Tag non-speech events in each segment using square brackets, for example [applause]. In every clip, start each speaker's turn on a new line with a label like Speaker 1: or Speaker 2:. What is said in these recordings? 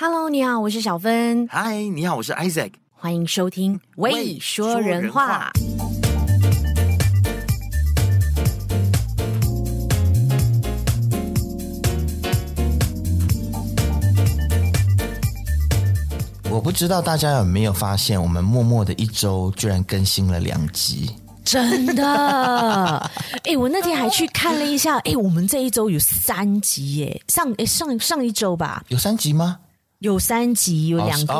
Speaker 1: Hello，你好，我是小芬。
Speaker 2: 嗨，你好，我是 Isaac。
Speaker 1: 欢迎收听《未说人话》。
Speaker 2: 我不知道大家有没有发现，我们默默的一周居然更新了两集，
Speaker 1: 真的！哎、欸，我那天还去看了一下，哎、欸，我们这一周有三集耶，上哎上上一周吧，
Speaker 2: 有三集吗？
Speaker 1: 有三集，有两个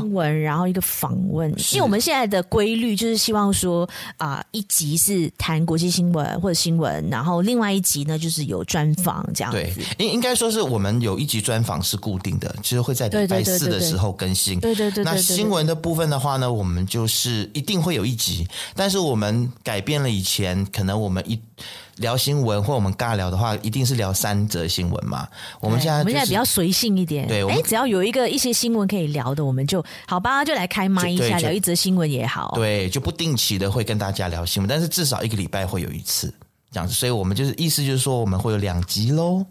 Speaker 1: 新闻，哦、然后一个访问。因为我们现在的规律就是希望说啊、呃，一集是谈国际新闻或者新闻，然后另外一集呢就是有专访这样子。
Speaker 2: 对，应应该说是我们有一集专访是固定的，其实会在礼拜四的时候更新。
Speaker 1: 对对对，对，对，对，对，对，对，对。
Speaker 2: 那新闻的部分的话呢，我们就是一定会有一集，但是我们改变了以前，可能我们一。聊新闻或我们尬聊的话，一定是聊三则新闻嘛。我们现在、就是、
Speaker 1: 我们现在比较随性一点，对，哎，只要有一个一些新闻可以聊的，我们就好吧，就来开麦一下，聊一则新闻也好。
Speaker 2: 对，就不定期的会跟大家聊新闻，但是至少一个礼拜会有一次这样子。所以我们就是意思就是说，我们会有两集喽，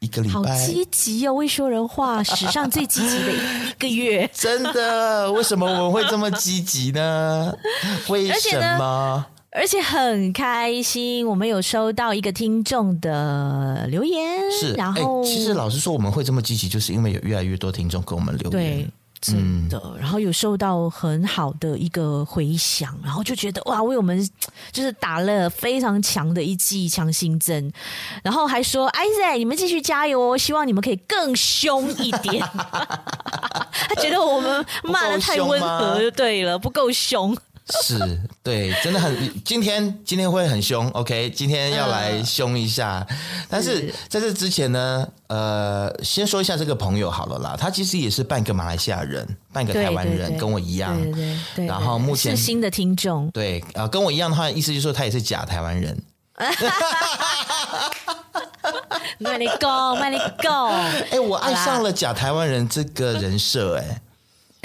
Speaker 2: 一个礼拜。好
Speaker 1: 积极哦，喂说人话，史上最积极的一个月。[laughs]
Speaker 2: 真的？为什么我们会这么积极呢？[laughs] 为什么？
Speaker 1: 而且很开心，我们有收到一个听众的留言，
Speaker 2: 是，然后、欸、其实老实说，我们会这么积极，就是因为有越来越多听众给我们留言，
Speaker 1: 对，真的、嗯，然后有收到很好的一个回响，然后就觉得哇，为我们就是打了非常强的一剂强心针，然后还说，哎塞，你们继续加油哦，希望你们可以更凶一点，[laughs] 他觉得我们骂的太温和就对了，不够凶。
Speaker 2: 是对，真的很今天今天会很凶，OK，今天要来凶一下。嗯、但是在这之前呢，呃，先说一下这个朋友好了啦，他其实也是半个马来西亚人，半个台湾人，对对对，跟我一样。然后目前是
Speaker 1: 新的听众，
Speaker 2: 对啊、呃，跟我一样的话，意思就是说他也是假台湾人。[laughs]
Speaker 1: 卖你讲，卖你讲。[laughs]
Speaker 2: 哎，我爱上了假台湾人这个人设，哎。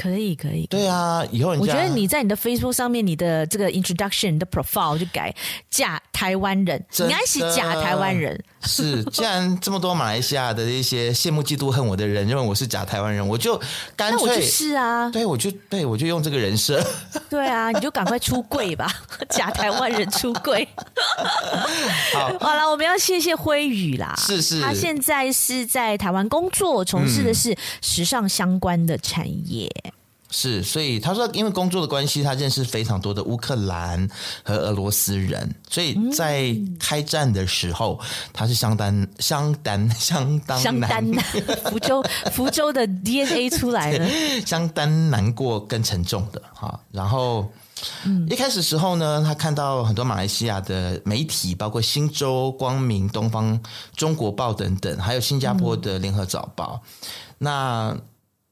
Speaker 1: 可以可以，
Speaker 2: 对啊，以后你我
Speaker 1: 觉得你在你的 Facebook 上面，你的这个 introduction 的 profile 就改假台湾人，你该是假台湾人。
Speaker 2: 是，既然这么多马来西亚的一些羡慕嫉妒恨我的人认为我是假台湾人，我就干脆，
Speaker 1: 那我就是啊，
Speaker 2: 对，我就对我就用这个人设。
Speaker 1: 对啊，你就赶快出柜吧，[laughs] 假台湾人出柜。好，好了，我们要谢谢辉宇啦，
Speaker 2: 是是，
Speaker 1: 他现在是在台湾工作，从事的是时尚相关的产业。嗯
Speaker 2: 是，所以他说，因为工作的关系，他认识非常多的乌克兰和俄罗斯人，所以在开战的时候，他是相当、相当、相当难，相当 [laughs]
Speaker 1: 福州福州的 DNA 出来了，[laughs]
Speaker 2: 相当难过跟沉重的哈。然后，一开始时候呢，他看到很多马来西亚的媒体，包括《新洲》、《光明》、《东方中国报》等等，还有新加坡的《联合早报》，那。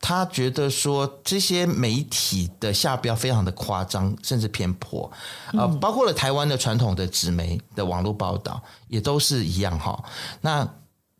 Speaker 2: 他觉得说这些媒体的下标非常的夸张，甚至偏颇，呃，包括了台湾的传统的纸媒的网络报道也都是一样哈。那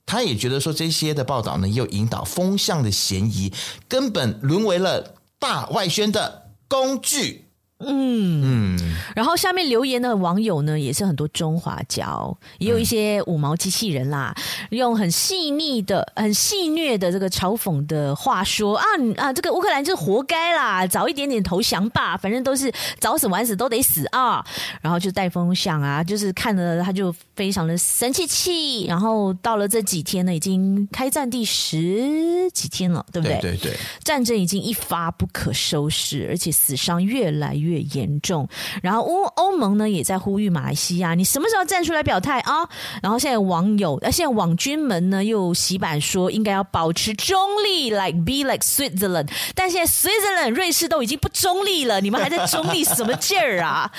Speaker 2: 他也觉得说这些的报道呢，又引导风向的嫌疑，根本沦为了大外宣的工具。嗯嗯，
Speaker 1: 然后下面留言的网友呢，也是很多中华胶，也有一些五毛机器人啦，嗯、用很细腻的、很戏谑的这个嘲讽的话说啊啊，这个乌克兰就是活该啦，早一点点投降吧，反正都是早死晚死都得死啊。然后就带风向啊，就是看了他就非常的生气气。然后到了这几天呢，已经开战第十几天了，对不对？
Speaker 2: 对对对，
Speaker 1: 战争已经一发不可收拾，而且死伤越来越。越严重，然后欧欧盟呢也在呼吁马来西亚，你什么时候站出来表态啊？然后现在网友，呃，现在网军们呢又洗版说应该要保持中立，like be like Switzerland。但现在 Switzerland 瑞士都已经不中立了，你们还在中立什么劲儿啊？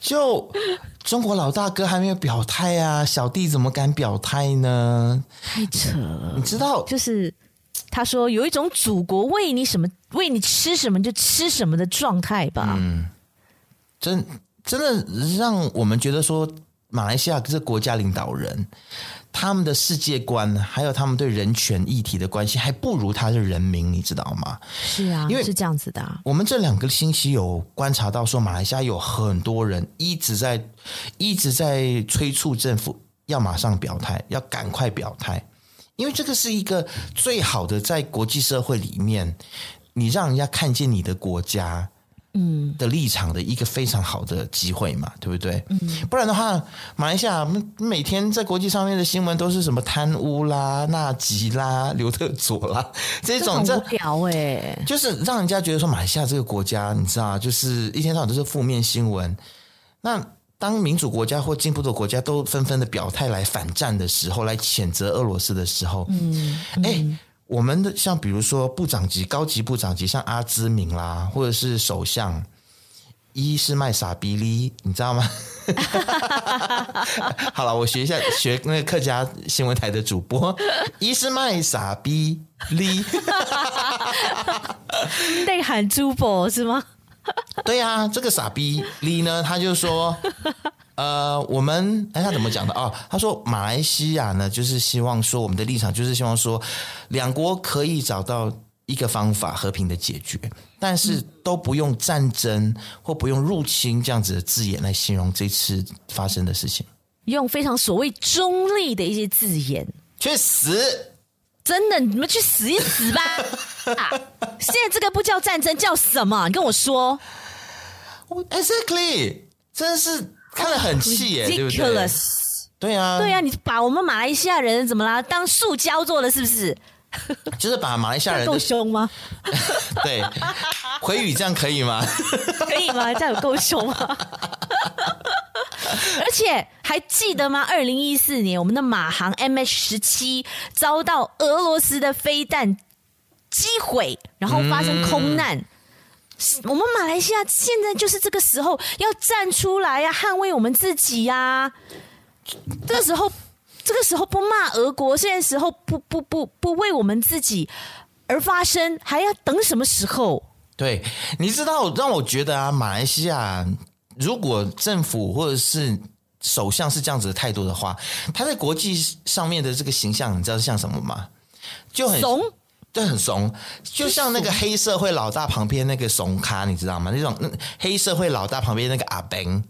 Speaker 2: 就中国老大哥还没有表态啊，小弟怎么敢表态呢？
Speaker 1: 太扯了，
Speaker 2: 你知道，
Speaker 1: 就是。他说：“有一种祖国喂你什么，喂你吃什么就吃什么的状态吧。”嗯，
Speaker 2: 真真的让我们觉得说，马来西亚这国家领导人，他们的世界观，还有他们对人权议题的关系，还不如他的人民，你知道吗？
Speaker 1: 是啊，因为是这样子的啊。
Speaker 2: 我们这两个星期有观察到，说马来西亚有很多人一直在一直在催促政府要马上表态，要赶快表态。因为这个是一个最好的在国际社会里面，你让人家看见你的国家。嗯，的立场的一个非常好的机会嘛，对不对？嗯，不然的话，马来西亚每天在国际上面的新闻都是什么贪污啦、纳吉啦、[laughs] 刘特佐啦这种，
Speaker 1: 这无聊哎，
Speaker 2: 就是让人家觉得说马来西亚这个国家，你知道，就是一天到晚都是负面新闻。那当民主国家或进步的国家都纷纷的表态来反战的时候，来谴责俄罗斯的时候，嗯，哎、欸。我们的像比如说部长级、高级部长级，像阿兹敏啦，或者是首相伊斯麦傻逼哩，你知道吗？[laughs] 好了，我学一下，学那个客家新闻台的主播伊斯麦沙比利，[laughs] [laughs]
Speaker 1: 内涵珠宝是吗？[laughs]
Speaker 2: 对呀、啊，这个傻逼李呢，他就说。[laughs] 呃，我们哎，他怎么讲的啊、哦？他说马来西亚呢，就是希望说我们的立场就是希望说，两国可以找到一个方法和平的解决，但是都不用战争或不用入侵这样子的字眼来形容这次发生的事情，
Speaker 1: 用非常所谓中立的一些字眼，
Speaker 2: 去死！
Speaker 1: 真的，你们去死一死吧！[laughs] 啊，现在这个不叫战争，叫什么？你跟我说
Speaker 2: ，Exactly，真是。看得很气耶，对不对？对啊，
Speaker 1: 对啊，你把我们马来西亚人怎么啦？当塑胶做的，是不是？
Speaker 2: 就是把马来西亚人
Speaker 1: 够凶吗？[laughs]
Speaker 2: 对，回语这样可以吗？
Speaker 1: 可以吗？[laughs] 这样有够凶吗？而且还记得吗？二零一四年，我们的马航 MH 十七遭到俄罗斯的飞弹击毁，然后发生空难。嗯我们马来西亚现在就是这个时候要站出来呀，捍卫我们自己呀。这个时候，这个时候不骂俄国，现在时候不不不不为我们自己而发声，还要等什么时候？
Speaker 2: 对，你知道让我觉得啊，马来西亚如果政府或者是首相是这样子的态度的话，他在国际上面的这个形象，你知道是像什么吗？就很怂。对，很怂，就像那个黑社会老大旁边那个怂咖，你知道吗？那种黑社会老大旁边那个阿 Ben，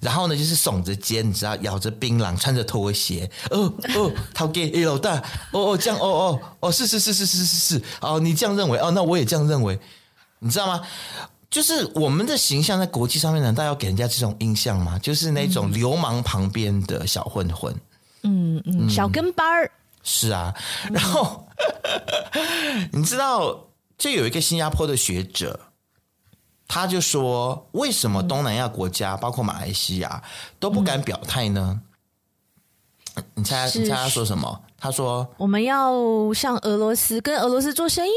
Speaker 2: 然后呢就是耸着肩，你知道，咬着槟榔，穿着拖鞋，哦哦，陶给哎老大，哦哦这样，哦哦哦是是是是是是是，哦你这样认为，哦那我也这样认为，你知道吗？就是我们的形象在国际上面，难道要给人家这种印象吗？就是那种流氓旁边的小混混，
Speaker 1: 嗯嗯，小跟班儿。
Speaker 2: 是啊，然后、嗯、[laughs] 你知道，就有一个新加坡的学者，他就说，为什么东南亚国家，嗯、包括马来西亚都不敢表态呢？嗯、你猜，你猜他说什么？他说，
Speaker 1: 我们要向俄罗斯跟俄罗斯做生意。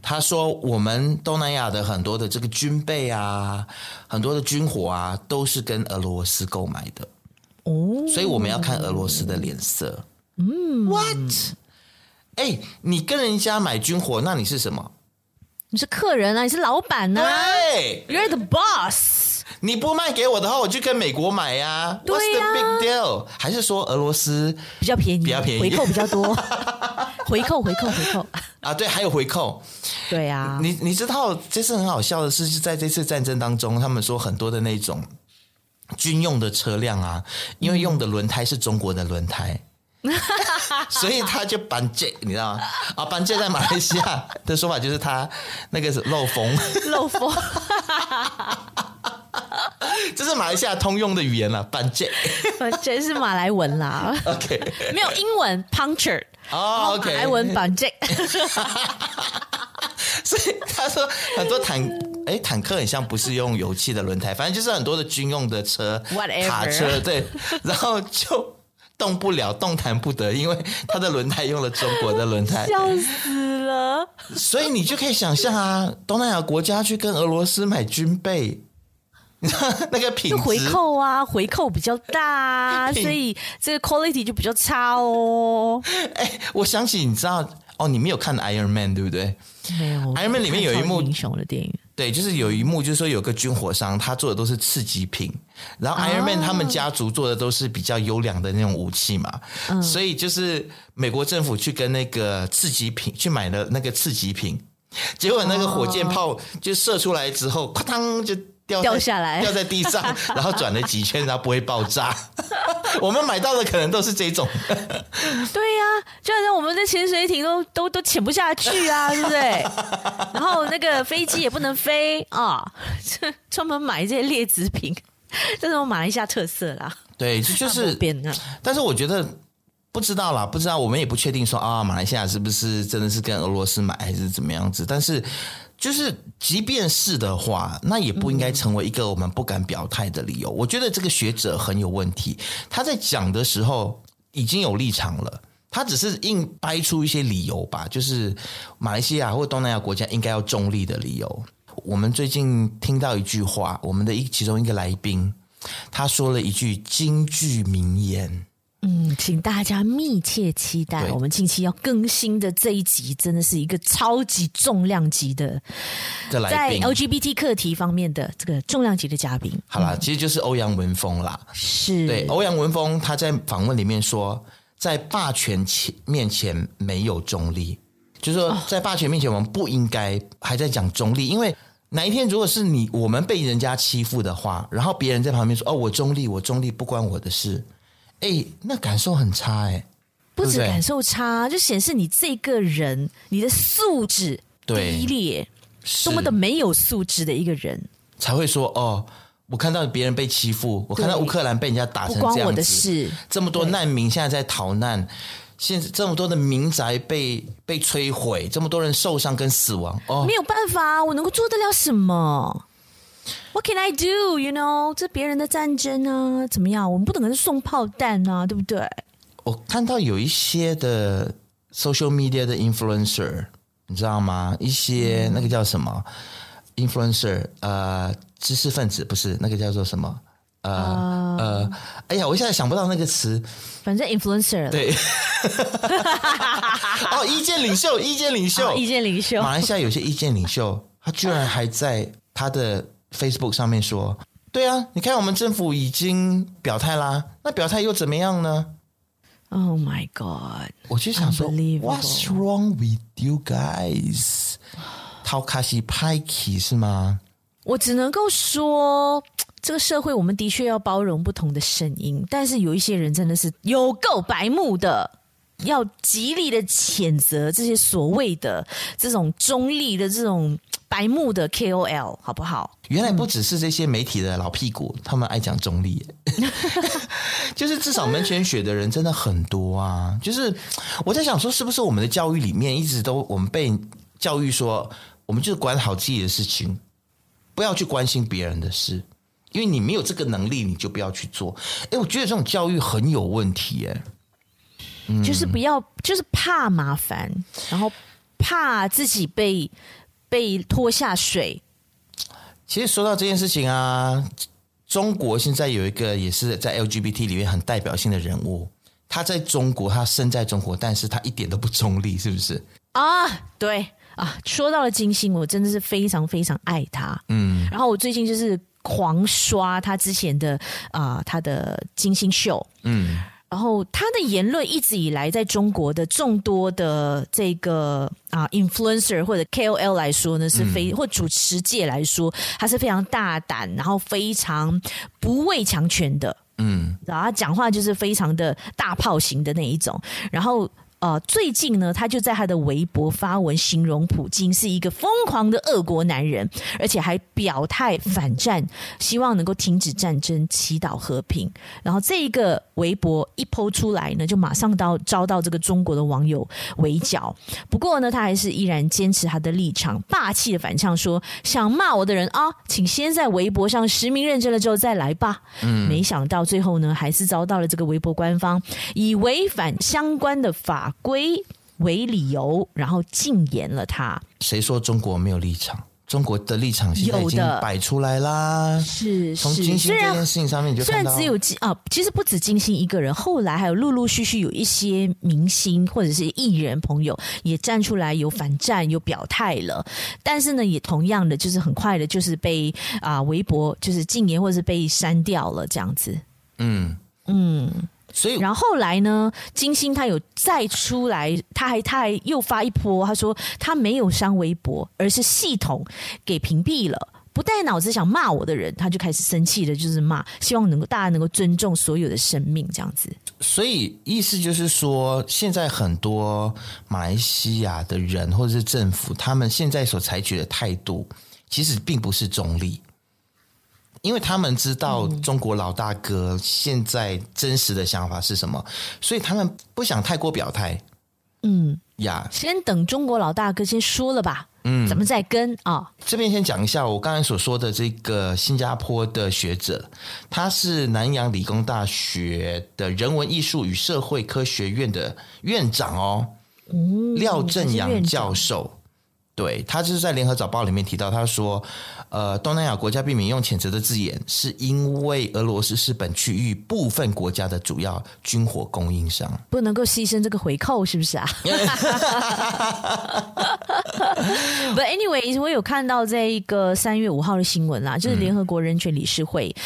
Speaker 2: 他说，我们东南亚的很多的这个军备啊，很多的军火啊，都是跟俄罗斯购买的。哦，所以我们要看俄罗斯的脸色。嗯，What？哎、欸，你跟人家买军火，那你是什么？
Speaker 1: 你是客人啊，你是老板呢、啊？
Speaker 2: 对
Speaker 1: ，You're the boss。
Speaker 2: 你不卖给我的话，我就跟美国买呀、啊。对呀、啊。What's the big deal？还是说俄罗斯
Speaker 1: 比较便宜，
Speaker 2: 比较便宜，
Speaker 1: 回扣比较多，[laughs] 回扣回扣回扣
Speaker 2: 啊！对，还有回扣。
Speaker 1: 对呀、啊。
Speaker 2: 你你知道这次很好笑的是，在这次战争当中，他们说很多的那种军用的车辆啊，因为用的轮胎是中国的轮胎。[laughs] 所以他就板借，你知道吗？啊，板借在马来西亚 [laughs] 的说法就是他那个是漏风，
Speaker 1: 漏风，[laughs]
Speaker 2: 这是马来西亚通用的语言了。板借，
Speaker 1: 板借是马来文啦。
Speaker 2: OK，
Speaker 1: 没有英文 puncture
Speaker 2: 哦
Speaker 1: 来文板借。
Speaker 2: 所以他说很多坦哎坦克很像不是用油漆的轮胎，反正就是很多的军用的车，Whatever. 卡车对，然后就。动不了，动弹不得，因为它的轮胎用了中国的轮胎，[laughs]
Speaker 1: 笑死了。
Speaker 2: 所以你就可以想象啊，东南亚国家去跟俄罗斯买军备，[laughs] 那个品质
Speaker 1: 回扣啊，回扣比较大，[laughs] 啊，所以这个 quality 就比较差哦。
Speaker 2: 哎、欸，我想起你知道哦，你没有看 Iron Man 对不对？
Speaker 1: 没有，Iron
Speaker 2: Man 里面有一幕
Speaker 1: 英雄的电影。
Speaker 2: 对，就是有一幕，就是说有个军火商，他做的都是次级品，然后 Iron Man 他们家族做的都是比较优良的那种武器嘛，哦、所以就是美国政府去跟那个次级品去买了那个次级品，结果那个火箭炮就射出来之后，哐当就掉
Speaker 1: 掉下来，
Speaker 2: 掉在地上，[laughs] 然后转了几圈，然后不会爆炸。[laughs] 我们买到的可能都是这种。[laughs]
Speaker 1: 对呀、啊，就好像我们的潜水艇都都都潜不下去啊，对不对？然后那个飞机也不能飞啊，专门买这些劣质品，这是我们马来西亚特色啦。
Speaker 2: 对，这就是。但是我觉得不知道啦，不知道，我们也不确定说啊，马来西亚是不是真的是跟俄罗斯买，还是怎么样子？但是。就是，即便是的话，那也不应该成为一个我们不敢表态的理由。我觉得这个学者很有问题，他在讲的时候已经有立场了，他只是硬掰出一些理由吧，就是马来西亚或东南亚国家应该要中立的理由。我们最近听到一句话，我们的一其中一个来宾他说了一句金句名言。
Speaker 1: 嗯，请大家密切期待我们近期要更新的这一集，真的是一个超级重量级的，在 LGBT 课题方面的这个重量级的嘉宾。
Speaker 2: 好啦，其实就是欧阳文峰啦。
Speaker 1: 是
Speaker 2: 对欧阳文峰，他在访问里面说，在霸权前面前没有中立，就是说在霸权面前，我们不应该还在讲中立，因为哪一天如果是你我们被人家欺负的话，然后别人在旁边说：“哦，我中立，我中立，不关我的事。”哎、欸，那感受很差哎、欸，
Speaker 1: 不止感受差，对对就显示你这个人你的素质低劣，多么的没有素质的一个人。
Speaker 2: 才会说哦，我看到别人被欺负，我看到乌克兰被人家打成这样子，
Speaker 1: 关我的事，
Speaker 2: 这么多难民现在在逃难，现在这么多的民宅被被摧毁，这么多人受伤跟死亡，哦，
Speaker 1: 没有办法，我能够做得了什么？What can I do? You know，这别人的战争啊，怎么样？我们不能送炮弹啊，对不对？
Speaker 2: 我看到有一些的 social media 的 influencer，你知道吗？一些那个叫什么、嗯、influencer，呃，知识分子不是那个叫做什么？呃、uh, 呃，哎呀，我现在想不到那个词。
Speaker 1: 反正 influencer
Speaker 2: 对。[laughs] 哦，意见领袖，意见领袖，
Speaker 1: 意见领袖。
Speaker 2: 马来西亚有些意见领袖，他居然还在他的。Facebook 上面说：“对啊，你看我们政府已经表态啦，那表态又怎么样呢
Speaker 1: ？”Oh my God！
Speaker 2: 我就想说，What's wrong with you guys？陶卡西派奇是吗？
Speaker 1: 我只能够说，这个社会我们的确要包容不同的声音，但是有一些人真的是有够白目的。要极力的谴责这些所谓的这种中立的这种白目的 KOL，好不好？
Speaker 2: 原来不只是这些媒体的老屁股，他们爱讲中立，[laughs] 就是至少门前雪的人真的很多啊。就是我在想说，是不是我们的教育里面一直都我们被教育说，我们就是管好自己的事情，不要去关心别人的事，因为你没有这个能力，你就不要去做。哎，我觉得这种教育很有问题，哎。
Speaker 1: 就是不要，就是怕麻烦，然后怕自己被被拖下水。
Speaker 2: 其实说到这件事情啊，中国现在有一个也是在 LGBT 里面很代表性的人物，他在中国，他生在中国，但是他一点都不中立，是不是？
Speaker 1: 啊，对啊，说到了金星，我真的是非常非常爱他。嗯，然后我最近就是狂刷他之前的啊，他的金星秀。嗯。然后他的言论一直以来，在中国的众多的这个啊 influencer 或者 KOL 来说呢，是非、嗯、或主持界来说，他是非常大胆，然后非常不畏强权的，嗯，然后他讲话就是非常的大炮型的那一种，然后。呃，最近呢，他就在他的微博发文，形容普京是一个疯狂的俄国男人，而且还表态反战，希望能够停止战争，祈祷和平。然后这一个微博一 po 出来呢，就马上到遭到这个中国的网友围剿。不过呢，他还是依然坚持他的立场，霸气的反呛说：“想骂我的人啊，请先在微博上实名认证了之后再来吧。”嗯，没想到最后呢，还是遭到了这个微博官方以违反相关的法。法规为理由，然后禁言了他。
Speaker 2: 谁说中国没有立场？中国的立场现在已经摆出来啦。
Speaker 1: 是，
Speaker 2: 从金星这件事情上面就
Speaker 1: 虽然只有金啊，其实不止金星一个人，后来还有陆陆续续有一些明星或者是艺人朋友也站出来有反战有表态了。但是呢，也同样的就是很快的，就是被啊微博就是禁言或者是被删掉了这样子。嗯嗯。
Speaker 2: 所以，
Speaker 1: 然后后来呢？金星他有再出来，他还他还又发一波，他说他没有删微博，而是系统给屏蔽了。不带脑子想骂我的人，他就开始生气的，就是骂，希望能够大家能够尊重所有的生命，这样子。
Speaker 2: 所以意思就是说，现在很多马来西亚的人或者是政府，他们现在所采取的态度，其实并不是中立。因为他们知道中国老大哥现在真实的想法是什么，所以他们不想太过表态。嗯呀，
Speaker 1: 先等中国老大哥先说了吧。嗯，咱们再跟啊。哦、
Speaker 2: 这边先讲一下我刚才所说的这个新加坡的学者，他是南洋理工大学的人文艺术与社会科学院的院长哦，嗯、廖正阳教授。对，他就是在联合早报里面提到，他说，呃，东南亚国家避免用谴责的字眼，是因为俄罗斯是本区域部分国家的主要军火供应商，
Speaker 1: 不能够牺牲这个回扣，是不是啊？[laughs] But anyway，我有看到这一个三月五号的新闻啦，就是联合国人权理事会。嗯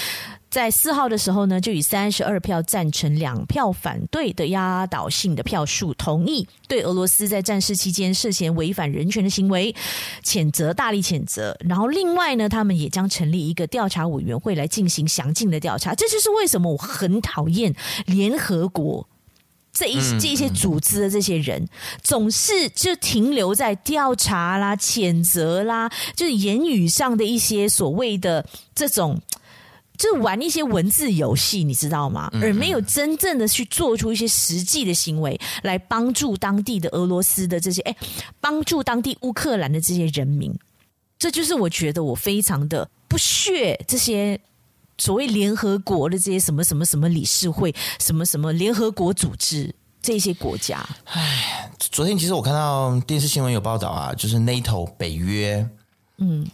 Speaker 1: 在四号的时候呢，就以三十二票赞成、两票反对的压倒性的票数，同意对俄罗斯在战事期间涉嫌违反人权的行为谴责，大力谴责。然后另外呢，他们也将成立一个调查委员会来进行详尽的调查。这就是为什么我很讨厌联合国这一这一些组织的这些人，总是就停留在调查啦、谴责啦，就是言语上的一些所谓的这种。就玩一些文字游戏，你知道吗？而没有真正的去做出一些实际的行为来帮助当地的俄罗斯的这些，哎，帮助当地乌克兰的这些人民。这就是我觉得我非常的不屑这些所谓联合国的这些什么什么什么理事会、什么什么联合国组织这些国家。
Speaker 2: 唉，昨天其实我看到电视新闻有报道啊，就是 NATO 北约，嗯。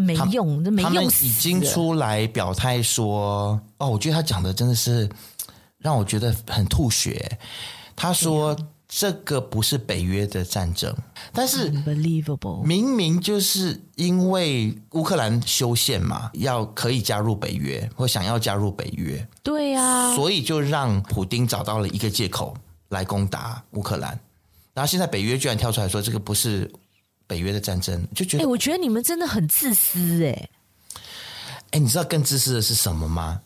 Speaker 1: 没用，这没用。他们
Speaker 2: 已经出来表态说，哦，我觉得他讲的真的是让我觉得很吐血。他说这个不是北约的战争，但是明明就是因为乌克兰修宪嘛，要可以加入北约或想要加入北约，
Speaker 1: 对呀，
Speaker 2: 所以就让普丁找到了一个借口来攻打乌克兰。然后现在北约居然跳出来说这个不是。北约的战争就觉得，哎、
Speaker 1: 欸，我觉得你们真的很自私，哎，
Speaker 2: 哎，你知道更自私的是什么吗？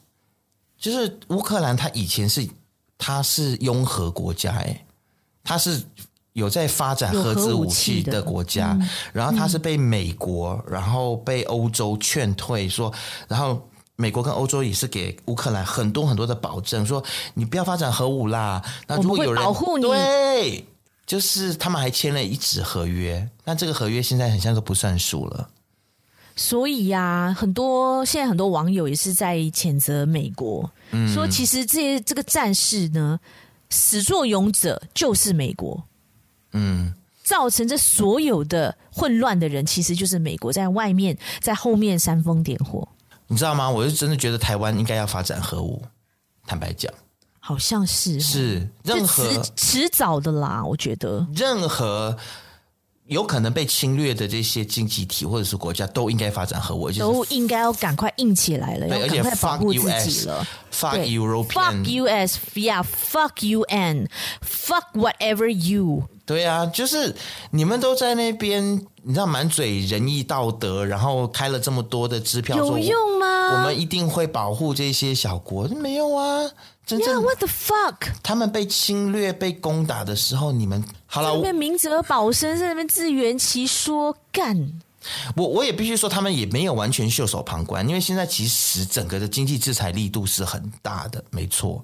Speaker 2: 就是乌克兰，它以前是它是拥核国家，哎，它是有在发展核子武器的国家，嗯、然后它是被美国，然后被欧洲劝退，说，然后美国跟欧洲也是给乌克兰很多很多的保证，说你不要发展核武啦，那如果有人
Speaker 1: 保护你，
Speaker 2: 对。就是他们还签了一纸合约，那这个合约现在很像都不算数了。
Speaker 1: 所以呀、啊，很多现在很多网友也是在谴责美国，嗯、说其实这些这个战事呢，始作俑者就是美国。嗯，造成这所有的混乱的人，其实就是美国在外面在后面煽风点火。
Speaker 2: 你知道吗？我是真的觉得台湾应该要发展核武。坦白讲。
Speaker 1: 好像是
Speaker 2: 是任何
Speaker 1: 迟早的啦，我觉得
Speaker 2: 任何有可能被侵略的这些经济体或者是国家都应该发展核武，
Speaker 1: 都应该要赶快硬起来了，
Speaker 2: 对，
Speaker 1: 要赶快保护自己了。
Speaker 2: Fuck European，Fuck
Speaker 1: US，Yeah，Fuck UN，Fuck whatever you。
Speaker 2: 对啊，就是你们都在那边，你知道满嘴仁义道德，然后开了这么多的支票，
Speaker 1: 有用吗？
Speaker 2: 我们一定会保护这些小国，没有啊。真正
Speaker 1: yeah, what the fuck？
Speaker 2: 他们被侵略、被攻打的时候，你们好了，
Speaker 1: 那边明哲保身，在那边自圆其说，干。
Speaker 2: 我我也必须说，他们也没有完全袖手旁观，因为现在其实整个的经济制裁力度是很大的，没错。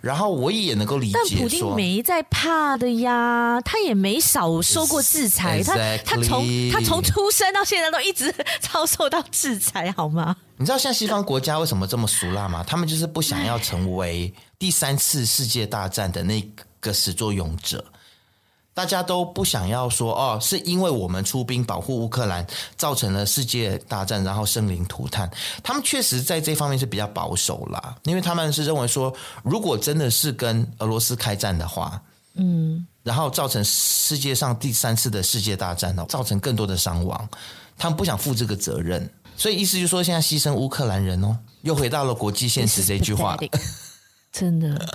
Speaker 2: 然后我也能够理解，
Speaker 1: 但普京没在怕的呀，他也没少受过制裁，Exactly. 他他从他从出生到现在都一直 [laughs] 遭受到制裁，好吗？
Speaker 2: 你知道现在西方国家为什么这么俗辣吗？他们就是不想要成为第三次世界大战的那个始作俑者。大家都不想要说哦，是因为我们出兵保护乌克兰，造成了世界大战，然后生灵涂炭。他们确实在这方面是比较保守啦，因为他们是认为说，如果真的是跟俄罗斯开战的话，嗯，然后造成世界上第三次的世界大战哦，造成更多的伤亡，他们不想负这个责任，所以意思就是说，现在牺牲乌克兰人哦，又回到了国际现实这句话。[laughs]
Speaker 1: 真的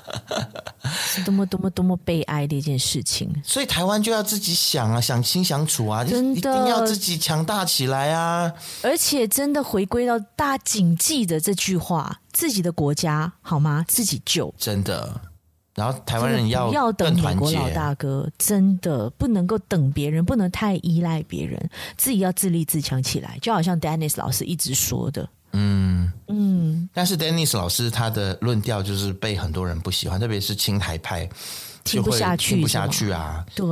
Speaker 1: 是多么多么多么悲哀的一件事情。
Speaker 2: 所以台湾就要自己想啊，想清想楚啊，
Speaker 1: 真的
Speaker 2: 一定要自己强大起来啊！
Speaker 1: 而且真的回归到大家谨记的这句话：自己的国家好吗？自己救。
Speaker 2: 真的。然后台湾人要
Speaker 1: 不要等美国
Speaker 2: 结
Speaker 1: 老大哥，真的不能够等别人，不能太依赖别人，自己要自立自强起来。就好像 Dennis 老师一直说的。
Speaker 2: 嗯嗯，但是 Dennis 老师他的论调就是被很多人不喜欢，特别是青台派
Speaker 1: 听不下去，
Speaker 2: 听不下去啊。
Speaker 1: 对，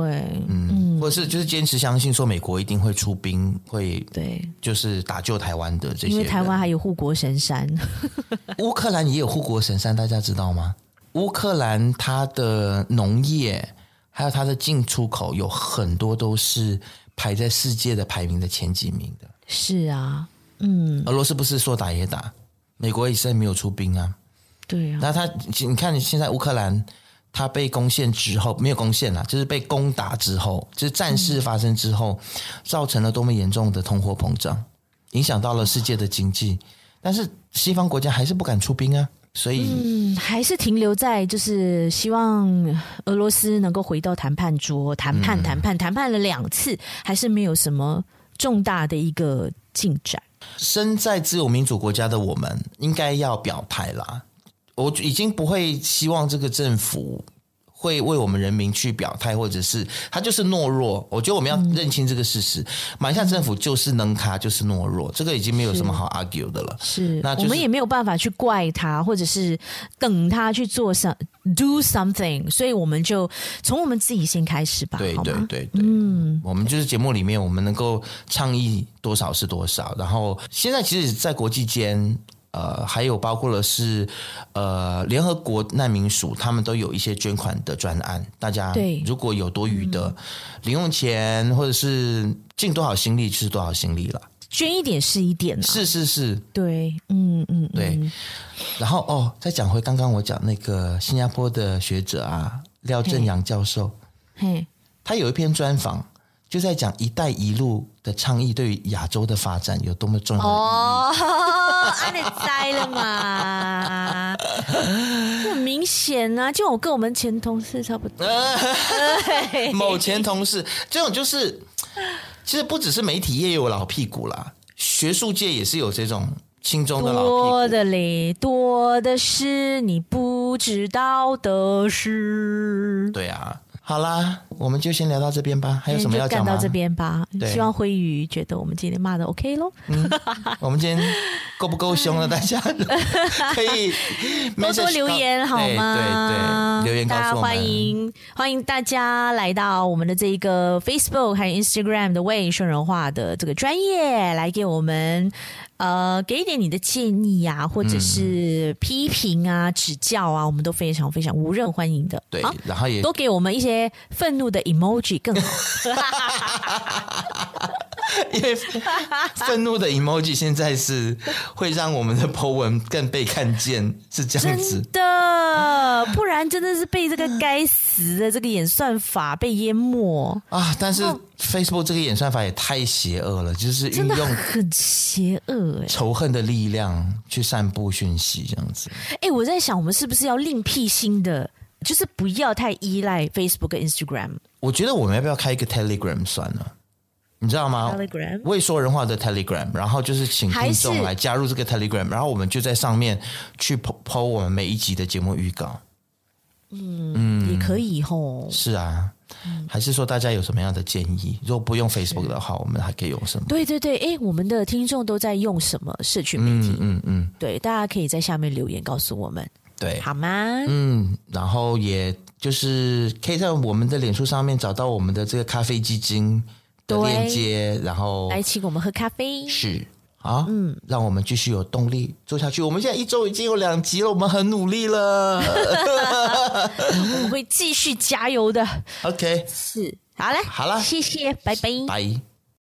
Speaker 2: 嗯，嗯或者是就是坚持相信说美国一定会出兵，会对，就是打救台湾的这些。
Speaker 1: 因为台湾还有护国神山，[laughs] [laughs]
Speaker 2: 乌克兰也有护国神山，大家知道吗？乌克兰它的农业还有它的进出口有很多都是排在世界的排名的前几名的。
Speaker 1: 是啊。嗯，
Speaker 2: 俄罗斯不是说打也打，美国也是没有出兵啊。
Speaker 1: 对啊，
Speaker 2: 那他你看，现在乌克兰他被攻陷之后，没有攻陷啦，就是被攻打之后，就是战事发生之后，嗯、造成了多么严重的通货膨胀，影响到了世界的经济。但是西方国家还是不敢出兵啊，所以
Speaker 1: 嗯，还是停留在就是希望俄罗斯能够回到谈判桌，谈判谈判谈判了两次，还是没有什么重大的一个进展。
Speaker 2: 身在自由民主国家的我们，应该要表态啦。我已经不会希望这个政府会为我们人民去表态，或者是他就是懦弱。我觉得我们要认清这个事实，马来西亚政府就是能卡，就是懦弱，这个已经没有什么好 argue 的了。
Speaker 1: 是，
Speaker 2: 那、就是、
Speaker 1: 我们也没有办法去怪他，或者是等他去做 some do something。所以我们就从我们自己先开始吧。
Speaker 2: 对对对对，嗯，我们就是节目里面，我们能够倡议多少是多少。然后现在其实，在国际间。呃，还有包括了是，呃，联合国难民署，他们都有一些捐款的专案。大家如果有多余的零用钱，或者是尽多少心力，就是多少心力了。
Speaker 1: 捐一点是一点，
Speaker 2: 是是是，
Speaker 1: 对，嗯嗯，
Speaker 2: 对。然后哦，再讲回刚刚我讲那个新加坡的学者啊，廖振阳教授，嘿，他有一篇专访。就在讲“一带一路”的倡议对于亚洲的发展有多么重要
Speaker 1: 哦，按你栽了嘛？很明显啊，就我跟我们前同事差不多。[laughs]
Speaker 2: 某前同事，这种就是，其实不只是媒体业有老屁股啦，学术界也是有这种心中的老屁股。
Speaker 1: 多的嘞，多的是你不知道的事。
Speaker 2: 对啊。好啦，我们就先聊到这边吧。还有什么要讲
Speaker 1: 吗？到这边吧。希望辉宇觉得我们今天骂的 OK 咯。
Speaker 2: 嗯，我们今天够不够凶了？大家 [laughs] 可以
Speaker 1: 多多留言好吗？
Speaker 2: 对对，留言告诉我们。
Speaker 1: 大家欢迎欢迎大家来到我们的这一个 Facebook 还有 Instagram 的为说人话的这个专业来给我们。呃，给一点你的建议呀、啊，或者是批评啊、嗯、指教啊，我们都非常非常无任欢迎的。
Speaker 2: 对，然后也
Speaker 1: 多给我们一些愤怒的 emoji 更好。[laughs]
Speaker 2: 因为愤怒的 emoji 现在是会让我们的 po 文更被看见，是这样子
Speaker 1: 的。不然真的是被这个该死的这个演算法被淹没
Speaker 2: 啊！但是 Facebook 这个演算法也太邪恶了，就是运用
Speaker 1: 很邪恶哎，
Speaker 2: 仇恨的力量去散布讯息，这样子。
Speaker 1: 哎、欸，我在想，我们是不是要另辟新的，就是不要太依赖 Facebook 跟 Instagram？
Speaker 2: 我觉得我们要不要开一个 Telegram 算了？你知道吗？Telegram 为说人话的 Telegram，然后就是请听众来加入这个 Telegram，然后我们就在上面去 po 我们每一集的节目预告。
Speaker 1: 嗯嗯，也可以吼。
Speaker 2: 是啊，嗯，还是说大家有什么样的建议？如果不用 Facebook 的话，我们还可以用什么？
Speaker 1: 对对对，哎，我们的听众都在用什么社群媒体？嗯嗯，嗯，对，大家可以在下面留言告诉我们，
Speaker 2: 对，
Speaker 1: 好吗？
Speaker 2: 嗯，然后也就是可以在我们的脸书上面找到我们的这个咖啡基金。的链接，然后
Speaker 1: 来请我们喝咖啡，
Speaker 2: 是。啊，嗯，让我们继续有动力做下去。我们现在一周已经有两集了，我们很努力了，[laughs]
Speaker 1: 我们会继续加油的。
Speaker 2: OK，
Speaker 1: 是，好嘞，
Speaker 2: 好了，
Speaker 1: 谢谢，拜拜，
Speaker 2: 拜。